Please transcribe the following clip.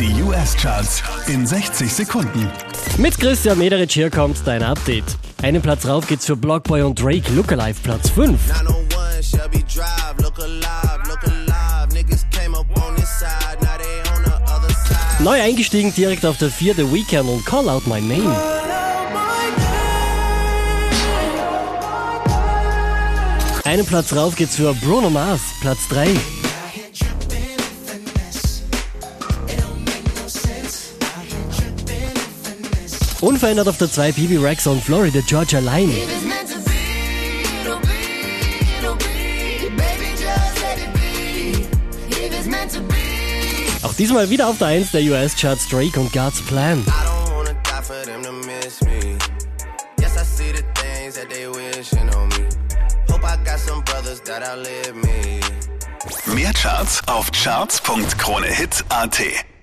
Die US-Charts in 60 Sekunden. Mit Christian Mederich hier kommt dein Update. Einen Platz rauf geht's für Blockboy und Drake, Look Alive, Platz 5. 901 Shelby Drive, look alive, look alive. Niggas came up on this side, now they on the other side. Neu eingestiegen direkt auf der 4 The Weekend und Call Out My Name. Einen Platz rauf geht's für Bruno Mars, Platz 3. Unverändert auf der 2 BB Rex und Florida Georgia Line. Auch diesmal wieder auf der 1 der US-Charts Drake und God's Plan. Mehr Charts auf charts.kronehit.at.